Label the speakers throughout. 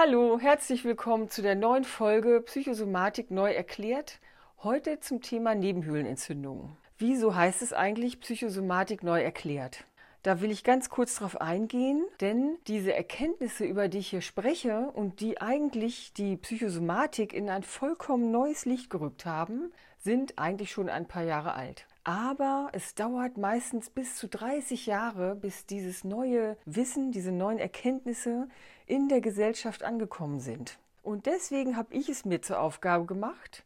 Speaker 1: Hallo, herzlich willkommen zu der neuen Folge Psychosomatik neu erklärt. Heute zum Thema Nebenhöhlenentzündungen. Wieso heißt es eigentlich Psychosomatik neu erklärt? Da will ich ganz kurz drauf eingehen, denn diese Erkenntnisse, über die ich hier spreche und die eigentlich die Psychosomatik in ein vollkommen neues Licht gerückt haben, sind eigentlich schon ein paar Jahre alt. Aber es dauert meistens bis zu 30 Jahre, bis dieses neue Wissen, diese neuen Erkenntnisse in der Gesellschaft angekommen sind. Und deswegen habe ich es mir zur Aufgabe gemacht,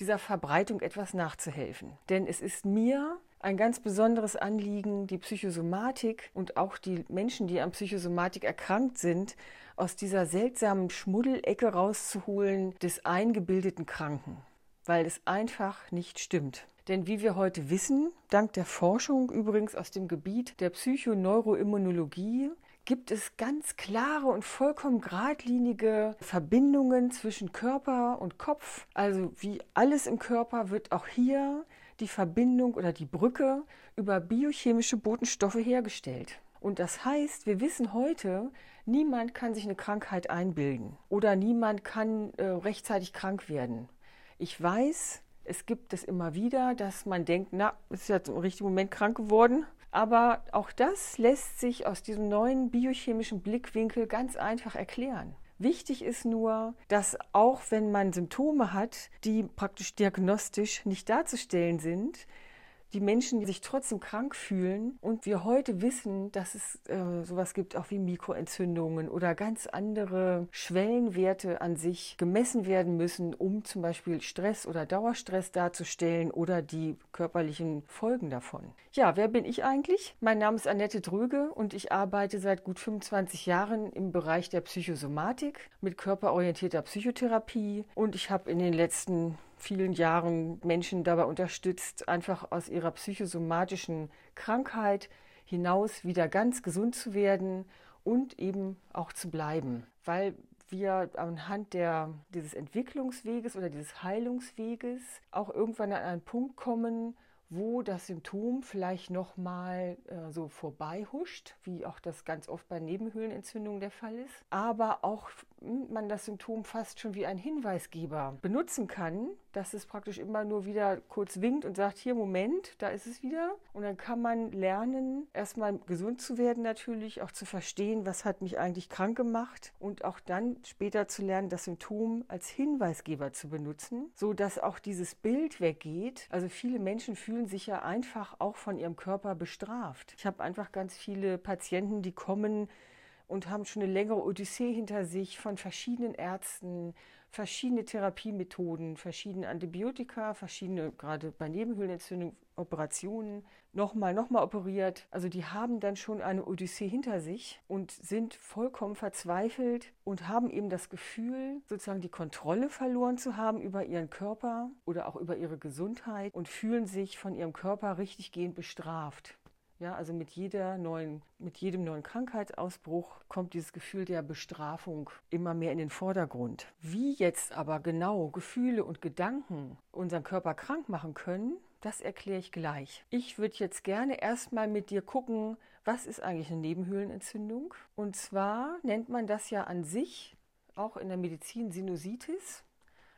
Speaker 1: dieser Verbreitung etwas nachzuhelfen. Denn es ist mir ein ganz besonderes Anliegen, die Psychosomatik und auch die Menschen, die an Psychosomatik erkrankt sind, aus dieser seltsamen Schmuddelecke rauszuholen des eingebildeten Kranken, weil es einfach nicht stimmt. Denn wie wir heute wissen, dank der Forschung übrigens aus dem Gebiet der Psychoneuroimmunologie, gibt es ganz klare und vollkommen geradlinige Verbindungen zwischen Körper und Kopf. Also wie alles im Körper wird auch hier die Verbindung oder die Brücke über biochemische Botenstoffe hergestellt. Und das heißt, wir wissen heute, niemand kann sich eine Krankheit einbilden oder niemand kann äh, rechtzeitig krank werden. Ich weiß, es gibt es immer wieder, dass man denkt, na, ist ja im richtigen Moment krank geworden. Aber auch das lässt sich aus diesem neuen biochemischen Blickwinkel ganz einfach erklären. Wichtig ist nur, dass auch wenn man Symptome hat, die praktisch diagnostisch nicht darzustellen sind, die Menschen, die sich trotzdem krank fühlen und wir heute wissen, dass es äh, sowas gibt auch wie Mikroentzündungen oder ganz andere Schwellenwerte an sich gemessen werden müssen, um zum Beispiel Stress oder Dauerstress darzustellen oder die körperlichen Folgen davon. Ja, wer bin ich eigentlich? Mein Name ist Annette Dröge und ich arbeite seit gut 25 Jahren im Bereich der Psychosomatik mit körperorientierter Psychotherapie und ich habe in den letzten vielen Jahren Menschen dabei unterstützt, einfach aus ihrer psychosomatischen Krankheit hinaus wieder ganz gesund zu werden und eben auch zu bleiben. Weil wir anhand der, dieses Entwicklungsweges oder dieses Heilungsweges auch irgendwann an einen Punkt kommen, wo das Symptom vielleicht nochmal äh, so vorbeihuscht, wie auch das ganz oft bei Nebenhöhlenentzündungen der Fall ist, aber auch hm, man das Symptom fast schon wie ein Hinweisgeber benutzen kann, dass es praktisch immer nur wieder kurz winkt und sagt, hier, Moment, da ist es wieder. Und dann kann man lernen, erstmal gesund zu werden natürlich, auch zu verstehen, was hat mich eigentlich krank gemacht und auch dann später zu lernen, das Symptom als Hinweisgeber zu benutzen, so dass auch dieses Bild weggeht. Also viele Menschen fühlen sich ja einfach auch von ihrem Körper bestraft. Ich habe einfach ganz viele Patienten, die kommen, und haben schon eine längere Odyssee hinter sich von verschiedenen Ärzten, verschiedene Therapiemethoden, verschiedene Antibiotika, verschiedene, gerade bei Nebenhöhlenentzündung, Operationen, nochmal, nochmal operiert. Also die haben dann schon eine Odyssee hinter sich und sind vollkommen verzweifelt und haben eben das Gefühl, sozusagen die Kontrolle verloren zu haben über ihren Körper oder auch über ihre Gesundheit und fühlen sich von ihrem Körper richtiggehend bestraft. Ja, also mit jeder neuen, mit jedem neuen Krankheitsausbruch kommt dieses Gefühl der Bestrafung immer mehr in den Vordergrund. Wie jetzt aber genau Gefühle und Gedanken unseren Körper krank machen können, das erkläre ich gleich. Ich würde jetzt gerne erstmal mit dir gucken, was ist eigentlich eine Nebenhöhlenentzündung? Und zwar nennt man das ja an sich auch in der Medizin Sinusitis.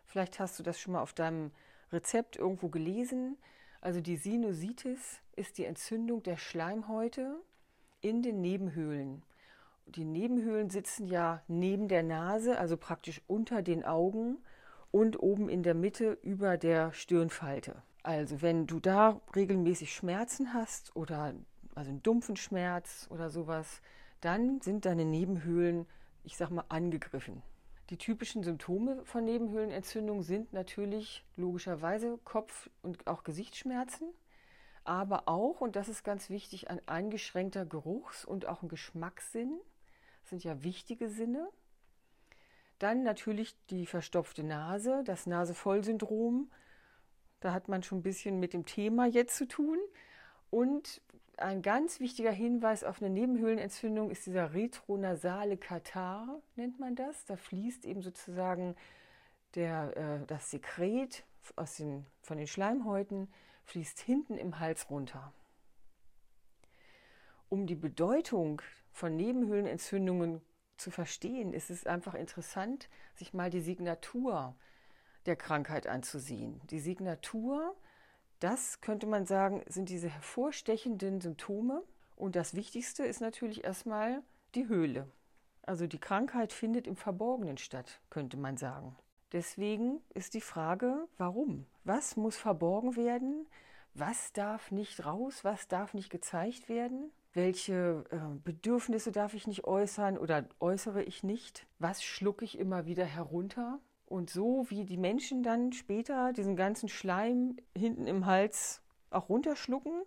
Speaker 1: Vielleicht hast du das schon mal auf deinem Rezept irgendwo gelesen. Also die Sinusitis ist die Entzündung der Schleimhäute in den Nebenhöhlen. Die Nebenhöhlen sitzen ja neben der Nase, also praktisch unter den Augen und oben in der Mitte über der Stirnfalte. Also wenn du da regelmäßig Schmerzen hast oder also einen dumpfen Schmerz oder sowas, dann sind deine Nebenhöhlen, ich sag mal, angegriffen. Die typischen Symptome von Nebenhöhlenentzündung sind natürlich logischerweise Kopf- und auch Gesichtsschmerzen, aber auch, und das ist ganz wichtig, ein eingeschränkter Geruchs- und auch ein Geschmackssinn. Das sind ja wichtige Sinne. Dann natürlich die verstopfte Nase, das Nasevollsyndrom. Da hat man schon ein bisschen mit dem Thema jetzt zu tun. Und ein ganz wichtiger Hinweis auf eine Nebenhöhlenentzündung ist dieser retronasale Katar, nennt man das. Da fließt eben sozusagen der, äh, das Sekret aus den, von den Schleimhäuten, fließt hinten im Hals runter. Um die Bedeutung von Nebenhöhlenentzündungen zu verstehen, ist es einfach interessant, sich mal die Signatur der Krankheit anzusehen. Die Signatur, das könnte man sagen, sind diese hervorstechenden Symptome. Und das Wichtigste ist natürlich erstmal die Höhle. Also die Krankheit findet im Verborgenen statt, könnte man sagen. Deswegen ist die Frage, warum? Was muss verborgen werden? Was darf nicht raus? Was darf nicht gezeigt werden? Welche äh, Bedürfnisse darf ich nicht äußern oder äußere ich nicht? Was schlucke ich immer wieder herunter? Und so wie die Menschen dann später diesen ganzen Schleim hinten im Hals auch runterschlucken,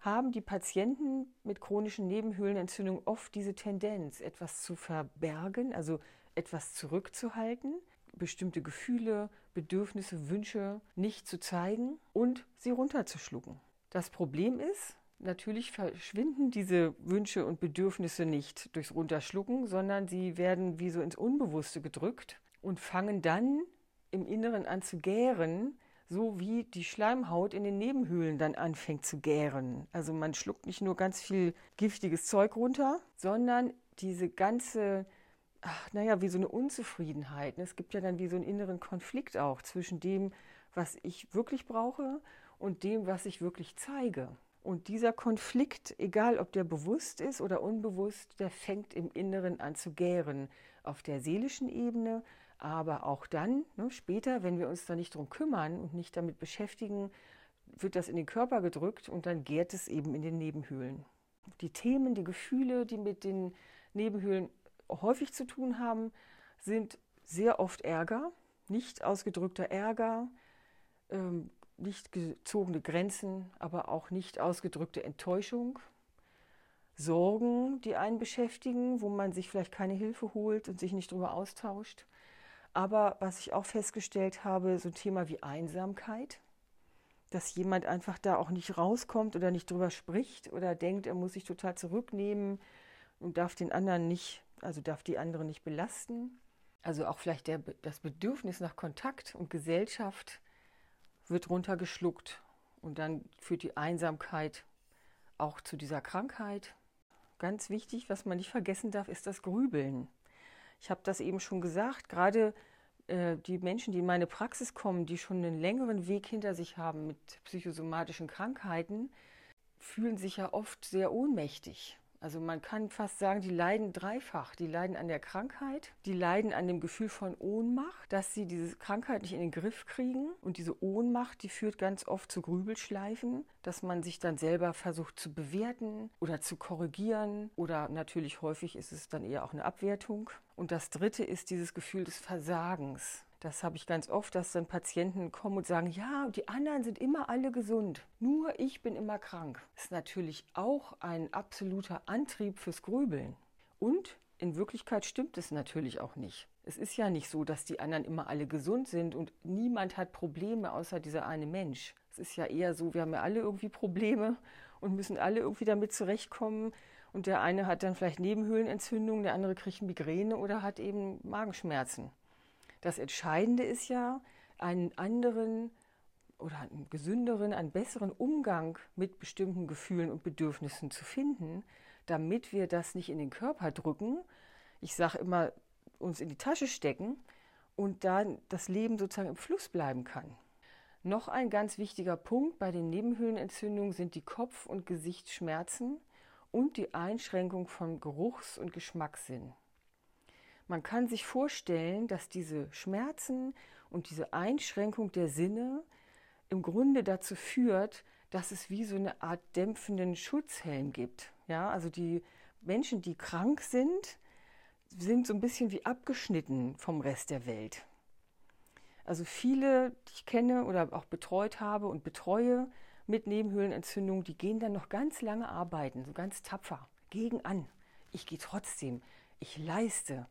Speaker 1: haben die Patienten mit chronischen Nebenhöhlenentzündungen oft diese Tendenz, etwas zu verbergen, also etwas zurückzuhalten, bestimmte Gefühle, Bedürfnisse, Wünsche nicht zu zeigen und sie runterzuschlucken. Das Problem ist, natürlich verschwinden diese Wünsche und Bedürfnisse nicht durchs Runterschlucken, sondern sie werden wie so ins Unbewusste gedrückt und fangen dann im Inneren an zu gären, so wie die Schleimhaut in den Nebenhöhlen dann anfängt zu gären. Also man schluckt nicht nur ganz viel giftiges Zeug runter, sondern diese ganze, ach, naja, wie so eine Unzufriedenheit. Es gibt ja dann wie so einen inneren Konflikt auch zwischen dem, was ich wirklich brauche und dem, was ich wirklich zeige. Und dieser Konflikt, egal ob der bewusst ist oder unbewusst, der fängt im Inneren an zu gären. Auf der seelischen Ebene, aber auch dann, ne, später, wenn wir uns da nicht drum kümmern und nicht damit beschäftigen, wird das in den Körper gedrückt und dann gärt es eben in den Nebenhöhlen. Die Themen, die Gefühle, die mit den Nebenhöhlen häufig zu tun haben, sind sehr oft Ärger, nicht ausgedrückter Ärger, ähm, nicht gezogene Grenzen, aber auch nicht ausgedrückte Enttäuschung, Sorgen, die einen beschäftigen, wo man sich vielleicht keine Hilfe holt und sich nicht darüber austauscht. Aber was ich auch festgestellt habe, so ein Thema wie Einsamkeit, dass jemand einfach da auch nicht rauskommt oder nicht drüber spricht oder denkt, er muss sich total zurücknehmen und darf den anderen nicht, also darf die anderen nicht belasten. Also auch vielleicht der, das Bedürfnis nach Kontakt und Gesellschaft wird runtergeschluckt und dann führt die Einsamkeit auch zu dieser Krankheit. Ganz wichtig, was man nicht vergessen darf, ist das Grübeln. Ich habe das eben schon gesagt, gerade äh, die Menschen, die in meine Praxis kommen, die schon einen längeren Weg hinter sich haben mit psychosomatischen Krankheiten, fühlen sich ja oft sehr ohnmächtig. Also man kann fast sagen, die leiden dreifach. Die leiden an der Krankheit, die leiden an dem Gefühl von Ohnmacht, dass sie diese Krankheit nicht in den Griff kriegen. Und diese Ohnmacht, die führt ganz oft zu Grübelschleifen, dass man sich dann selber versucht zu bewerten oder zu korrigieren. Oder natürlich häufig ist es dann eher auch eine Abwertung. Und das Dritte ist dieses Gefühl des Versagens. Das habe ich ganz oft, dass dann Patienten kommen und sagen, ja, die anderen sind immer alle gesund, nur ich bin immer krank. Das ist natürlich auch ein absoluter Antrieb fürs Grübeln. Und in Wirklichkeit stimmt es natürlich auch nicht. Es ist ja nicht so, dass die anderen immer alle gesund sind und niemand hat Probleme außer dieser eine Mensch. Es ist ja eher so, wir haben ja alle irgendwie Probleme und müssen alle irgendwie damit zurechtkommen. Und der eine hat dann vielleicht Nebenhöhlenentzündung, der andere kriegt Migräne oder hat eben Magenschmerzen. Das Entscheidende ist ja, einen anderen oder einen gesünderen, einen besseren Umgang mit bestimmten Gefühlen und Bedürfnissen zu finden, damit wir das nicht in den Körper drücken. Ich sage immer, uns in die Tasche stecken und dann das Leben sozusagen im Fluss bleiben kann. Noch ein ganz wichtiger Punkt bei den Nebenhöhlenentzündungen sind die Kopf- und Gesichtsschmerzen und die Einschränkung von Geruchs- und Geschmackssinn. Man kann sich vorstellen, dass diese Schmerzen und diese Einschränkung der Sinne im Grunde dazu führt, dass es wie so eine Art dämpfenden Schutzhelm gibt. Ja, also die Menschen, die krank sind, sind so ein bisschen wie abgeschnitten vom Rest der Welt. Also viele, die ich kenne oder auch betreut habe und betreue mit Nebenhöhlenentzündung, die gehen dann noch ganz lange arbeiten, so ganz tapfer, gegen an. Ich gehe trotzdem, ich leiste,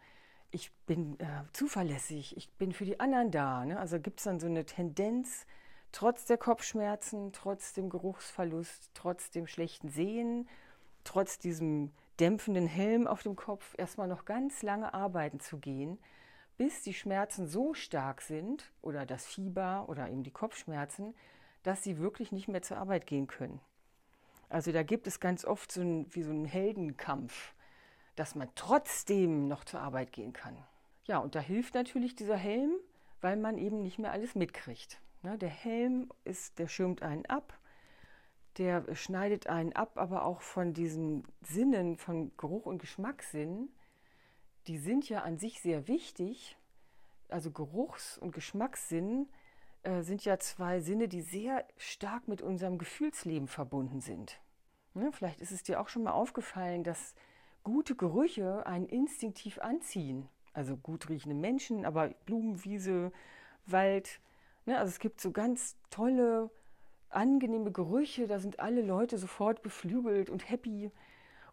Speaker 1: ich bin äh, zuverlässig, ich bin für die anderen da. Ne? Also gibt es dann so eine Tendenz, trotz der Kopfschmerzen, trotz dem Geruchsverlust, trotz dem schlechten Sehen, trotz diesem dämpfenden Helm auf dem Kopf, erstmal noch ganz lange arbeiten zu gehen, bis die Schmerzen so stark sind oder das Fieber oder eben die Kopfschmerzen, dass sie wirklich nicht mehr zur Arbeit gehen können. Also da gibt es ganz oft so ein, wie so einen Heldenkampf dass man trotzdem noch zur Arbeit gehen kann. Ja, und da hilft natürlich dieser Helm, weil man eben nicht mehr alles mitkriegt. Ne, der Helm ist, der schirmt einen ab, der schneidet einen ab, aber auch von diesen Sinnen, von Geruch und Geschmackssinn, die sind ja an sich sehr wichtig. Also Geruchs- und Geschmackssinn äh, sind ja zwei Sinne, die sehr stark mit unserem Gefühlsleben verbunden sind. Ne, vielleicht ist es dir auch schon mal aufgefallen, dass gute Gerüche einen instinktiv anziehen. Also gut riechende Menschen, aber Blumenwiese, Wald. Ne, also es gibt so ganz tolle angenehme Gerüche, da sind alle Leute sofort beflügelt und happy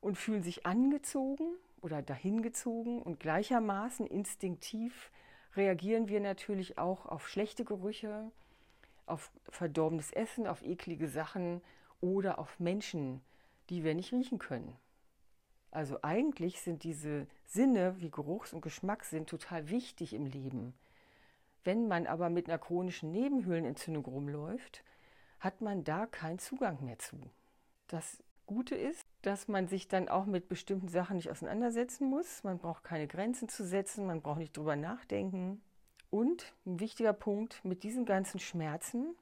Speaker 1: und fühlen sich angezogen oder dahingezogen und gleichermaßen instinktiv reagieren wir natürlich auch auf schlechte Gerüche, auf verdorbenes Essen, auf eklige Sachen oder auf Menschen, die wir nicht riechen können. Also eigentlich sind diese Sinne wie Geruchs- und Geschmackssinn total wichtig im Leben. Wenn man aber mit einer chronischen Nebenhöhlenentzündung rumläuft, hat man da keinen Zugang mehr zu. Das Gute ist, dass man sich dann auch mit bestimmten Sachen nicht auseinandersetzen muss. Man braucht keine Grenzen zu setzen, man braucht nicht drüber nachdenken. Und ein wichtiger Punkt, mit diesen ganzen Schmerzen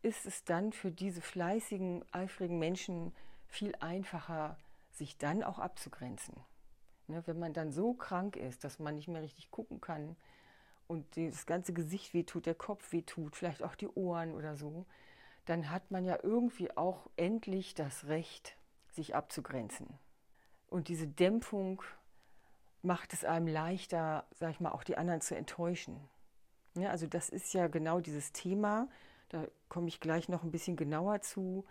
Speaker 1: ist es dann für diese fleißigen, eifrigen Menschen viel einfacher, sich dann auch abzugrenzen. Ne, wenn man dann so krank ist, dass man nicht mehr richtig gucken kann und das ganze Gesicht wehtut, der Kopf wehtut, vielleicht auch die Ohren oder so, dann hat man ja irgendwie auch endlich das Recht, sich abzugrenzen. Und diese Dämpfung macht es einem leichter, sag ich mal, auch die anderen zu enttäuschen. Ja, also das ist ja genau dieses Thema, da komme ich gleich noch ein bisschen genauer zu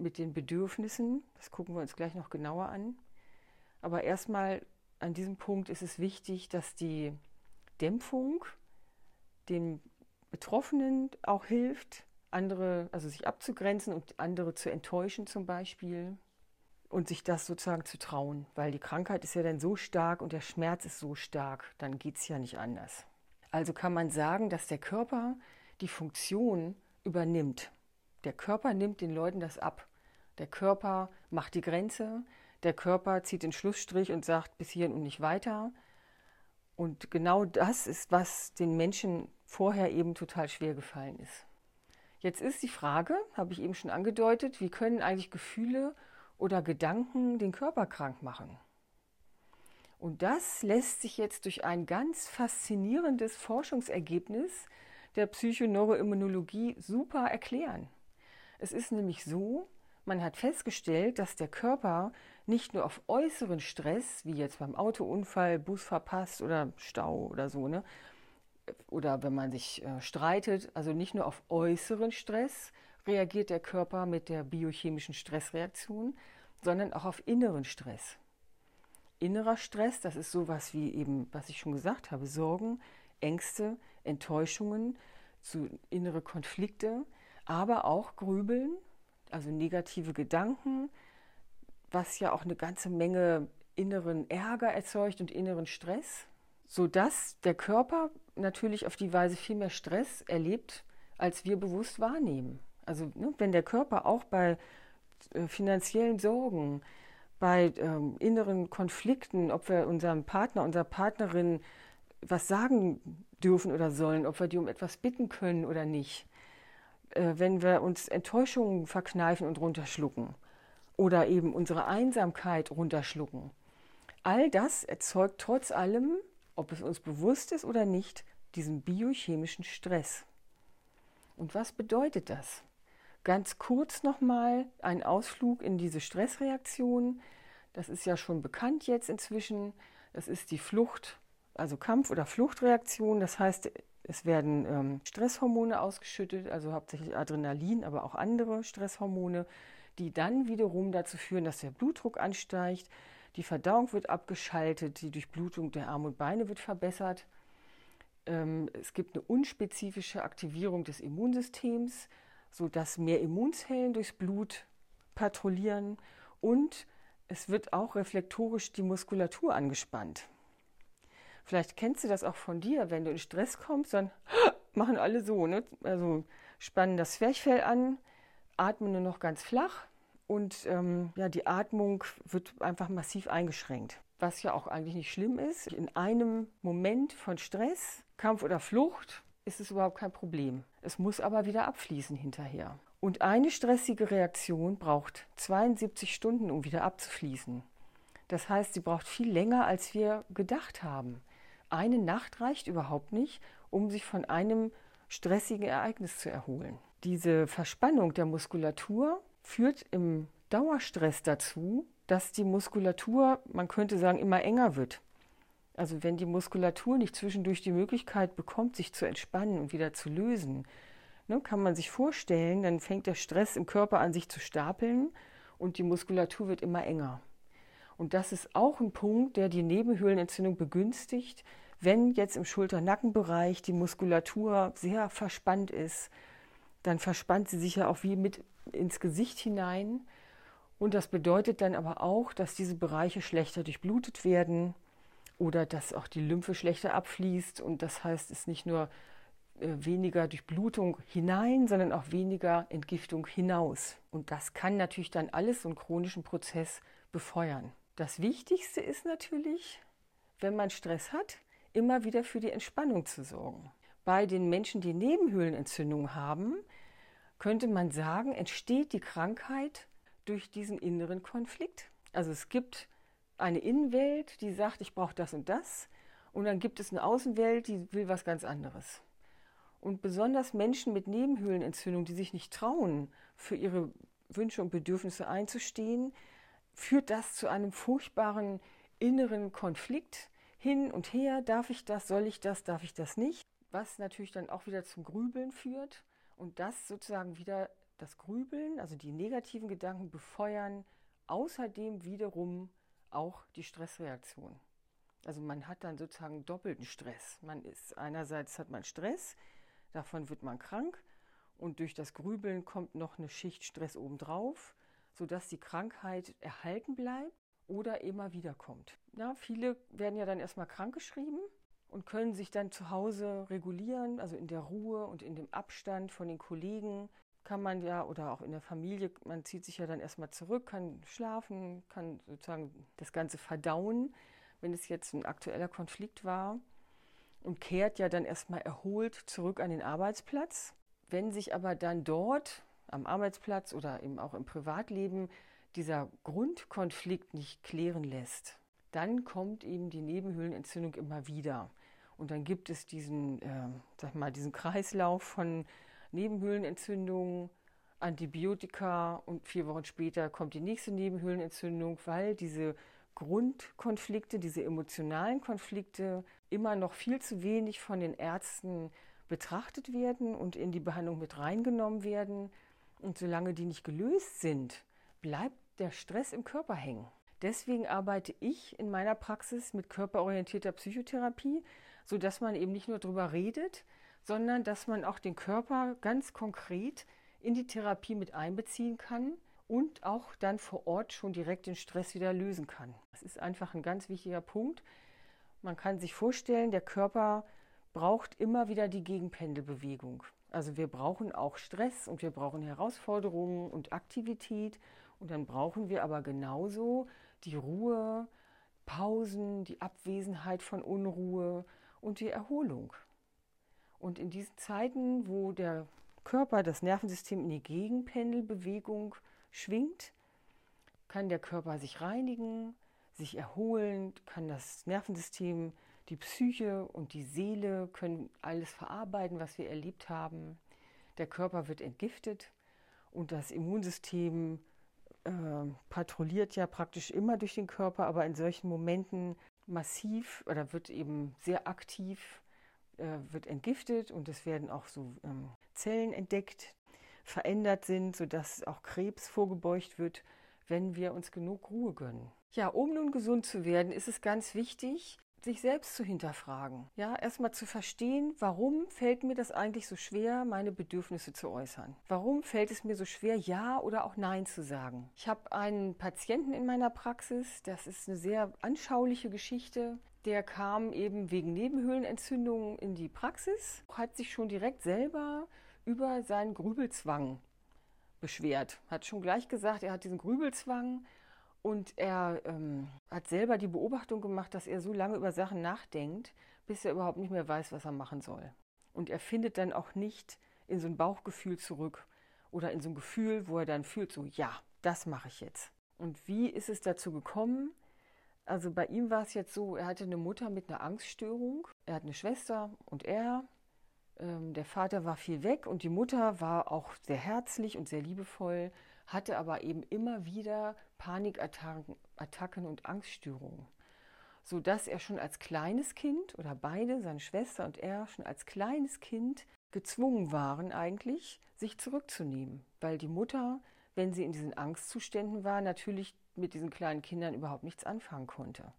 Speaker 1: mit den Bedürfnissen. Das gucken wir uns gleich noch genauer an. Aber erstmal an diesem Punkt ist es wichtig, dass die Dämpfung dem Betroffenen auch hilft, andere, also sich abzugrenzen und andere zu enttäuschen zum Beispiel und sich das sozusagen zu trauen, weil die Krankheit ist ja dann so stark und der Schmerz ist so stark, dann geht es ja nicht anders. Also kann man sagen, dass der Körper die Funktion übernimmt. Der Körper nimmt den Leuten das ab. Der Körper macht die Grenze, der Körper zieht den Schlussstrich und sagt bis hierhin und nicht weiter. Und genau das ist, was den Menschen vorher eben total schwer gefallen ist. Jetzt ist die Frage, habe ich eben schon angedeutet, wie können eigentlich Gefühle oder Gedanken den Körper krank machen? Und das lässt sich jetzt durch ein ganz faszinierendes Forschungsergebnis der Psychoneuroimmunologie super erklären. Es ist nämlich so, man hat festgestellt, dass der Körper nicht nur auf äußeren Stress, wie jetzt beim Autounfall, Bus verpasst oder Stau oder so, ne, oder wenn man sich äh, streitet, also nicht nur auf äußeren Stress reagiert der Körper mit der biochemischen Stressreaktion, sondern auch auf inneren Stress. Innerer Stress, das ist sowas wie eben, was ich schon gesagt habe, Sorgen, Ängste, Enttäuschungen, so innere Konflikte, aber auch Grübeln, also negative Gedanken, was ja auch eine ganze Menge inneren Ärger erzeugt und inneren Stress sodass der Körper natürlich auf die Weise viel mehr Stress erlebt, als wir bewusst wahrnehmen. Also ne, wenn der Körper auch bei äh, finanziellen Sorgen, bei ähm, inneren Konflikten, ob wir unserem Partner, unserer Partnerin was sagen dürfen oder sollen, ob wir die um etwas bitten können oder nicht, äh, wenn wir uns Enttäuschungen verkneifen und runterschlucken oder eben unsere Einsamkeit runterschlucken. All das erzeugt trotz allem ob es uns bewusst ist oder nicht, diesen biochemischen Stress. Und was bedeutet das? Ganz kurz nochmal ein Ausflug in diese Stressreaktion. Das ist ja schon bekannt jetzt inzwischen. Das ist die Flucht, also Kampf- oder Fluchtreaktion. Das heißt, es werden ähm, Stresshormone ausgeschüttet, also hauptsächlich Adrenalin, aber auch andere Stresshormone, die dann wiederum dazu führen, dass der Blutdruck ansteigt, die Verdauung wird abgeschaltet, die Durchblutung der Arme und Beine wird verbessert. Ähm, es gibt eine unspezifische Aktivierung des Immunsystems, sodass mehr Immunzellen durchs Blut patrouillieren und es wird auch reflektorisch die Muskulatur angespannt. Vielleicht kennst du das auch von dir, wenn du in Stress kommst, dann machen alle so, ne? also spannen das Zwerchfell an, atmen nur noch ganz flach und ähm, ja, die Atmung wird einfach massiv eingeschränkt. was ja auch eigentlich nicht schlimm ist. In einem Moment von Stress, Kampf oder Flucht ist es überhaupt kein Problem. Es muss aber wieder abfließen hinterher. Und eine stressige Reaktion braucht 72 Stunden, um wieder abzufließen. Das heißt, sie braucht viel länger, als wir gedacht haben. Eine Nacht reicht überhaupt nicht, um sich von einem stressigen Ereignis zu erholen. Diese Verspannung der Muskulatur führt im Dauerstress dazu, dass die Muskulatur, man könnte sagen, immer enger wird. Also wenn die Muskulatur nicht zwischendurch die Möglichkeit bekommt, sich zu entspannen und wieder zu lösen, ne, kann man sich vorstellen, dann fängt der Stress im Körper an, sich zu stapeln und die Muskulatur wird immer enger. Und das ist auch ein Punkt, der die Nebenhöhlenentzündung begünstigt, wenn jetzt im Schulter-Nackenbereich die Muskulatur sehr verspannt ist, dann verspannt sie sich ja auch wie mit ins Gesicht hinein. Und das bedeutet dann aber auch, dass diese Bereiche schlechter durchblutet werden oder dass auch die Lymphe schlechter abfließt. Und das heißt, es ist nicht nur äh, weniger Durchblutung hinein, sondern auch weniger Entgiftung hinaus. Und das kann natürlich dann alles so einen chronischen Prozess befeuern. Das Wichtigste ist natürlich, wenn man Stress hat, immer wieder für die Entspannung zu sorgen. Bei den Menschen, die Nebenhöhlenentzündung haben, könnte man sagen, entsteht die Krankheit durch diesen inneren Konflikt. Also es gibt eine Innenwelt, die sagt, ich brauche das und das, und dann gibt es eine Außenwelt, die will was ganz anderes. Und besonders Menschen mit Nebenhöhlenentzündung, die sich nicht trauen, für ihre Wünsche und Bedürfnisse einzustehen, führt das zu einem furchtbaren inneren Konflikt. Hin und her, darf ich das, soll ich das, darf ich das nicht? Was natürlich dann auch wieder zum Grübeln führt und das sozusagen wieder das Grübeln, also die negativen Gedanken befeuern, außerdem wiederum auch die Stressreaktion. Also man hat dann sozusagen doppelten Stress. Man ist einerseits hat man Stress, davon wird man krank und durch das Grübeln kommt noch eine Schicht Stress obendrauf sodass die Krankheit erhalten bleibt oder immer wieder kommt. Ja, viele werden ja dann erstmal krankgeschrieben und können sich dann zu Hause regulieren, also in der Ruhe und in dem Abstand von den Kollegen kann man ja oder auch in der Familie, man zieht sich ja dann erstmal zurück, kann schlafen, kann sozusagen das Ganze verdauen, wenn es jetzt ein aktueller Konflikt war und kehrt ja dann erstmal erholt zurück an den Arbeitsplatz. Wenn sich aber dann dort am Arbeitsplatz oder eben auch im Privatleben dieser Grundkonflikt nicht klären lässt, dann kommt eben die Nebenhöhlenentzündung immer wieder. Und dann gibt es diesen, äh, sag mal, diesen Kreislauf von Nebenhöhlenentzündungen, Antibiotika und vier Wochen später kommt die nächste Nebenhöhlenentzündung, weil diese Grundkonflikte, diese emotionalen Konflikte immer noch viel zu wenig von den Ärzten betrachtet werden und in die Behandlung mit reingenommen werden. Und solange die nicht gelöst sind, bleibt der Stress im Körper hängen. Deswegen arbeite ich in meiner Praxis mit körperorientierter Psychotherapie, sodass man eben nicht nur darüber redet, sondern dass man auch den Körper ganz konkret in die Therapie mit einbeziehen kann und auch dann vor Ort schon direkt den Stress wieder lösen kann. Das ist einfach ein ganz wichtiger Punkt. Man kann sich vorstellen, der Körper braucht immer wieder die Gegenpendelbewegung. Also wir brauchen auch Stress und wir brauchen Herausforderungen und Aktivität und dann brauchen wir aber genauso die Ruhe, Pausen, die Abwesenheit von Unruhe und die Erholung. Und in diesen Zeiten, wo der Körper, das Nervensystem in die Gegenpendelbewegung schwingt, kann der Körper sich reinigen, sich erholen, kann das Nervensystem die Psyche und die Seele können alles verarbeiten, was wir erlebt haben. Der Körper wird entgiftet und das Immunsystem äh, patrouilliert ja praktisch immer durch den Körper, aber in solchen Momenten massiv oder wird eben sehr aktiv, äh, wird entgiftet und es werden auch so ähm, Zellen entdeckt, verändert sind, sodass auch Krebs vorgebeugt wird, wenn wir uns genug Ruhe gönnen. Ja, um nun gesund zu werden, ist es ganz wichtig, sich selbst zu hinterfragen. Ja, erstmal zu verstehen, warum fällt mir das eigentlich so schwer, meine Bedürfnisse zu äußern? Warum fällt es mir so schwer, Ja oder auch Nein zu sagen? Ich habe einen Patienten in meiner Praxis, das ist eine sehr anschauliche Geschichte. Der kam eben wegen Nebenhöhlenentzündungen in die Praxis, hat sich schon direkt selber über seinen Grübelzwang beschwert. Hat schon gleich gesagt, er hat diesen Grübelzwang Und er ähm, hat selber die Beobachtung gemacht, dass er so lange über Sachen nachdenkt, bis er überhaupt nicht mehr weiß, was er machen soll. Und er findet dann auch nicht in so ein Bauchgefühl zurück oder in so ein Gefühl, wo er dann fühlt, so ja, das mache ich jetzt. Und wie ist es dazu gekommen? Also bei ihm war es jetzt so, er hatte eine Mutter mit einer Angststörung, er hat eine Schwester und er. Ähm, der Vater war viel weg und die Mutter war auch sehr herzlich und sehr liebevoll, hatte aber eben immer wieder Panikattacken und Angststörungen, sodass er schon als kleines Kind oder beide, seine Schwester und er, schon als kleines Kind gezwungen waren eigentlich, sich zurückzunehmen, weil die Mutter, wenn sie in diesen Angstzuständen war, natürlich mit diesen kleinen Kindern überhaupt nichts anfangen konnte.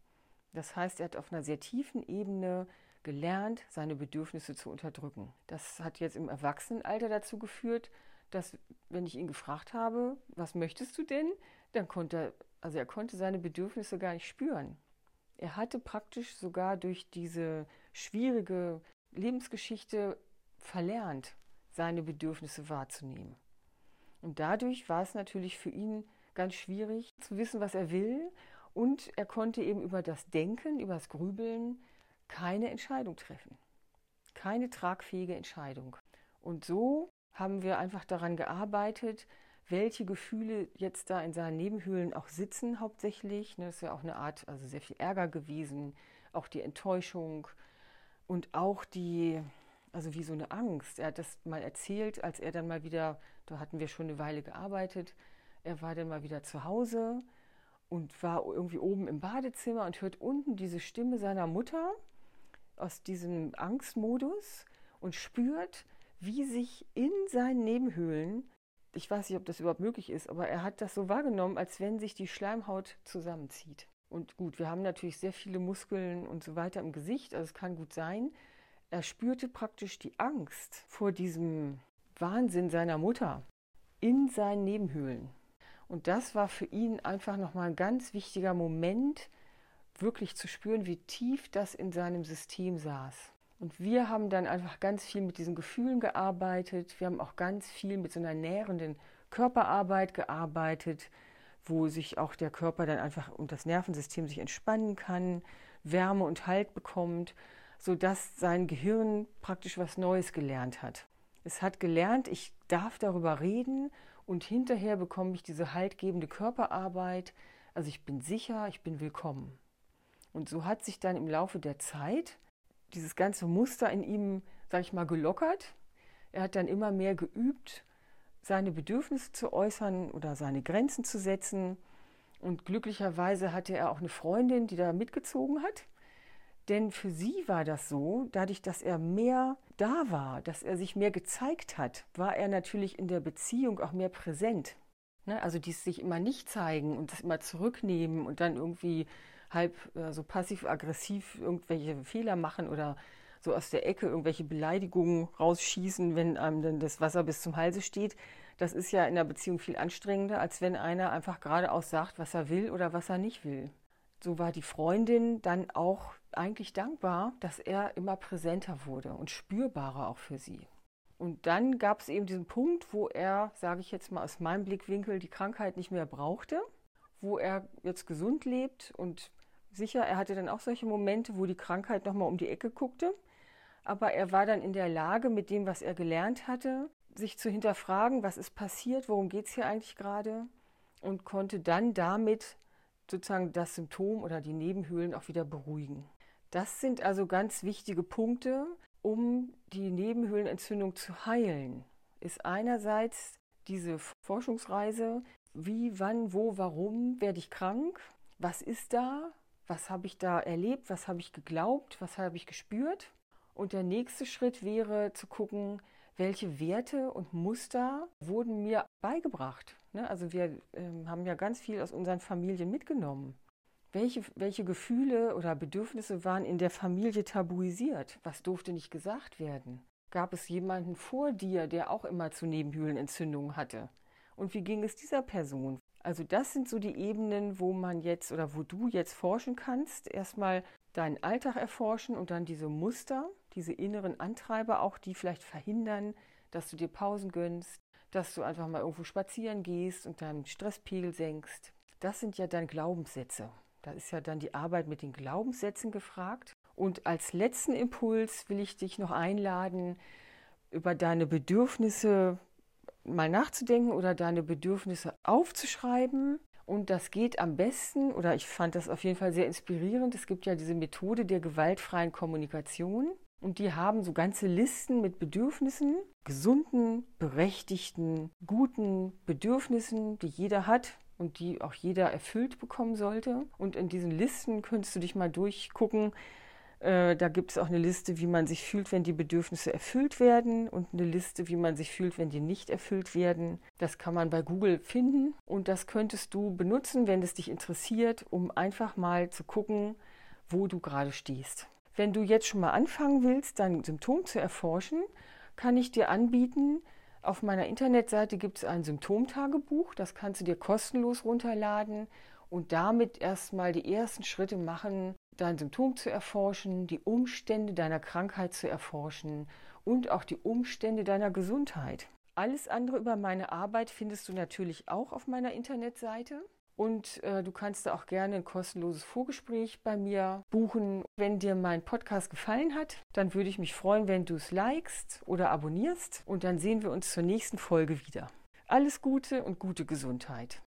Speaker 1: Das heißt, er hat auf einer sehr tiefen Ebene gelernt, seine Bedürfnisse zu unterdrücken. Das hat jetzt im Erwachsenenalter dazu geführt, dass, wenn ich ihn gefragt habe, was möchtest du denn, dann konnte er, also er konnte seine Bedürfnisse gar nicht spüren. Er hatte praktisch sogar durch diese schwierige Lebensgeschichte verlernt, seine Bedürfnisse wahrzunehmen. Und dadurch war es natürlich für ihn ganz schwierig zu wissen, was er will. Und er konnte eben über das Denken, über das Grübeln keine Entscheidung treffen. Keine tragfähige Entscheidung. Und so haben wir einfach daran gearbeitet, welche Gefühle jetzt da in seinen Nebenhöhlen auch sitzen hauptsächlich. Das ist ja auch eine Art, also sehr viel Ärger gewesen, auch die Enttäuschung und auch die, also wie so eine Angst. Er hat das mal erzählt, als er dann mal wieder, da hatten wir schon eine Weile gearbeitet, er war dann mal wieder zu Hause und war irgendwie oben im Badezimmer und hört unten diese Stimme seiner Mutter aus diesem Angstmodus und spürt, wie sich in seinen Nebenhöhlen, ich weiß nicht, ob das überhaupt möglich ist, aber er hat das so wahrgenommen, als wenn sich die Schleimhaut zusammenzieht. Und gut, wir haben natürlich sehr viele Muskeln und so weiter im Gesicht, also es kann gut sein. Er spürte praktisch die Angst vor diesem Wahnsinn seiner Mutter in seinen Nebenhöhlen. Und das war für ihn einfach nochmal ein ganz wichtiger Moment, wirklich zu spüren, wie tief das in seinem System saß. Und wir haben dann einfach ganz viel mit diesen Gefühlen gearbeitet. Wir haben auch ganz viel mit so einer nährenden Körperarbeit gearbeitet, wo sich auch der Körper dann einfach und das Nervensystem sich entspannen kann, Wärme und Halt bekommt, sodass sein Gehirn praktisch was Neues gelernt hat. Es hat gelernt, ich darf darüber reden und hinterher bekomme ich diese haltgebende Körperarbeit. Also ich bin sicher, ich bin willkommen. Und so hat sich dann im Laufe der Zeit dieses ganze Muster in ihm, sage ich mal, gelockert. Er hat dann immer mehr geübt, seine Bedürfnisse zu äußern oder seine Grenzen zu setzen. Und glücklicherweise hatte er auch eine Freundin, die da mitgezogen hat. Denn für sie war das so, dadurch, dass er mehr da war, dass er sich mehr gezeigt hat, war er natürlich in der Beziehung auch mehr präsent. Ne? Also dies sich immer nicht zeigen und das immer zurücknehmen und dann irgendwie halb äh, so passiv-aggressiv irgendwelche Fehler machen oder so aus der Ecke irgendwelche Beleidigungen rausschießen, wenn einem dann das Wasser bis zum Halse steht. Das ist ja in der Beziehung viel anstrengender, als wenn einer einfach geradeaus sagt, was er will oder was er nicht will. So war die Freundin dann auch eigentlich dankbar, dass er immer präsenter wurde und spürbarer auch für sie. Und dann gab es eben diesen Punkt, wo er, sage ich jetzt mal aus meinem Blickwinkel, die Krankheit nicht mehr brauchte, wo er jetzt gesund lebt und sicher, er hatte dann auch solche Momente, wo die Krankheit nochmal um die Ecke guckte. Aber er war dann in der Lage, mit dem, was er gelernt hatte, sich zu hinterfragen, was ist passiert, worum geht es hier eigentlich gerade und konnte dann damit sozusagen das Symptom oder die Nebenhöhlen auch wieder beruhigen. Das sind also ganz wichtige Punkte, um die Nebenhöhlenentzündung zu heilen. Ist einerseits diese Forschungsreise, wie, wann, wo, warum werde ich krank, was ist da, was habe ich da erlebt, was habe ich geglaubt, was habe ich gespürt. Und der nächste Schritt wäre zu gucken, welche Werte und Muster wurden mir beigebracht. Ne? Also wir ähm, haben ja ganz viel aus unseren Familien mitgenommen. Welche, welche Gefühle oder Bedürfnisse waren in der Familie tabuisiert? Was durfte nicht gesagt werden? Gab es jemanden vor dir, der auch immer zu Nebenhöhlenentzündungen hatte? Und wie ging es dieser Person? Also das sind so die Ebenen, wo man jetzt oder wo du jetzt forschen kannst. Erstmal deinen Alltag erforschen und dann diese Muster, diese inneren Antreiber auch, die vielleicht verhindern, dass du dir Pausen gönnst, dass du einfach mal irgendwo spazieren gehst und deinen Stresspegel senkst. Das sind ja dann Glaubenssätze. Da ist ja dann die Arbeit mit den Glaubenssätzen gefragt. Und als letzten Impuls will ich dich noch einladen, über deine Bedürfnisse mal nachzudenken oder deine Bedürfnisse aufzuschreiben. Und das geht am besten, oder ich fand das auf jeden Fall sehr inspirierend. Es gibt ja diese Methode der gewaltfreien Kommunikation. Und die haben so ganze Listen mit Bedürfnissen, gesunden, berechtigten, guten Bedürfnissen, die jeder hat und die auch jeder erfüllt bekommen sollte. Und in diesen Listen könntest du dich mal durchgucken, äh, da gibt es auch eine Liste, wie man sich fühlt, wenn die Bedürfnisse erfüllt werden und eine Liste, wie man sich fühlt, wenn die nicht erfüllt werden. Das kann man bei Google finden und das könntest du benutzen, wenn es dich interessiert, um einfach mal zu gucken, wo du gerade stehst. Wenn du jetzt schon mal anfangen willst, dein Symptom zu erforschen, kann ich dir anbieten, auf meiner Internetseite gibt es ein Symptomtagebuch, das kannst du dir kostenlos runterladen und damit erstmal die ersten Schritte machen, dein Symptom zu erforschen, die Umstände deiner Krankheit zu erforschen und auch die Umstände deiner Gesundheit. Alles andere über meine Arbeit findest du natürlich auch auf meiner Internetseite. Und äh, du kannst da auch gerne ein kostenloses Vorgespräch bei mir buchen. Wenn dir mein Podcast gefallen hat, dann würde ich mich freuen, wenn du es likest oder abonnierst. Und dann sehen wir uns zur nächsten Folge wieder. Alles Gute und gute Gesundheit.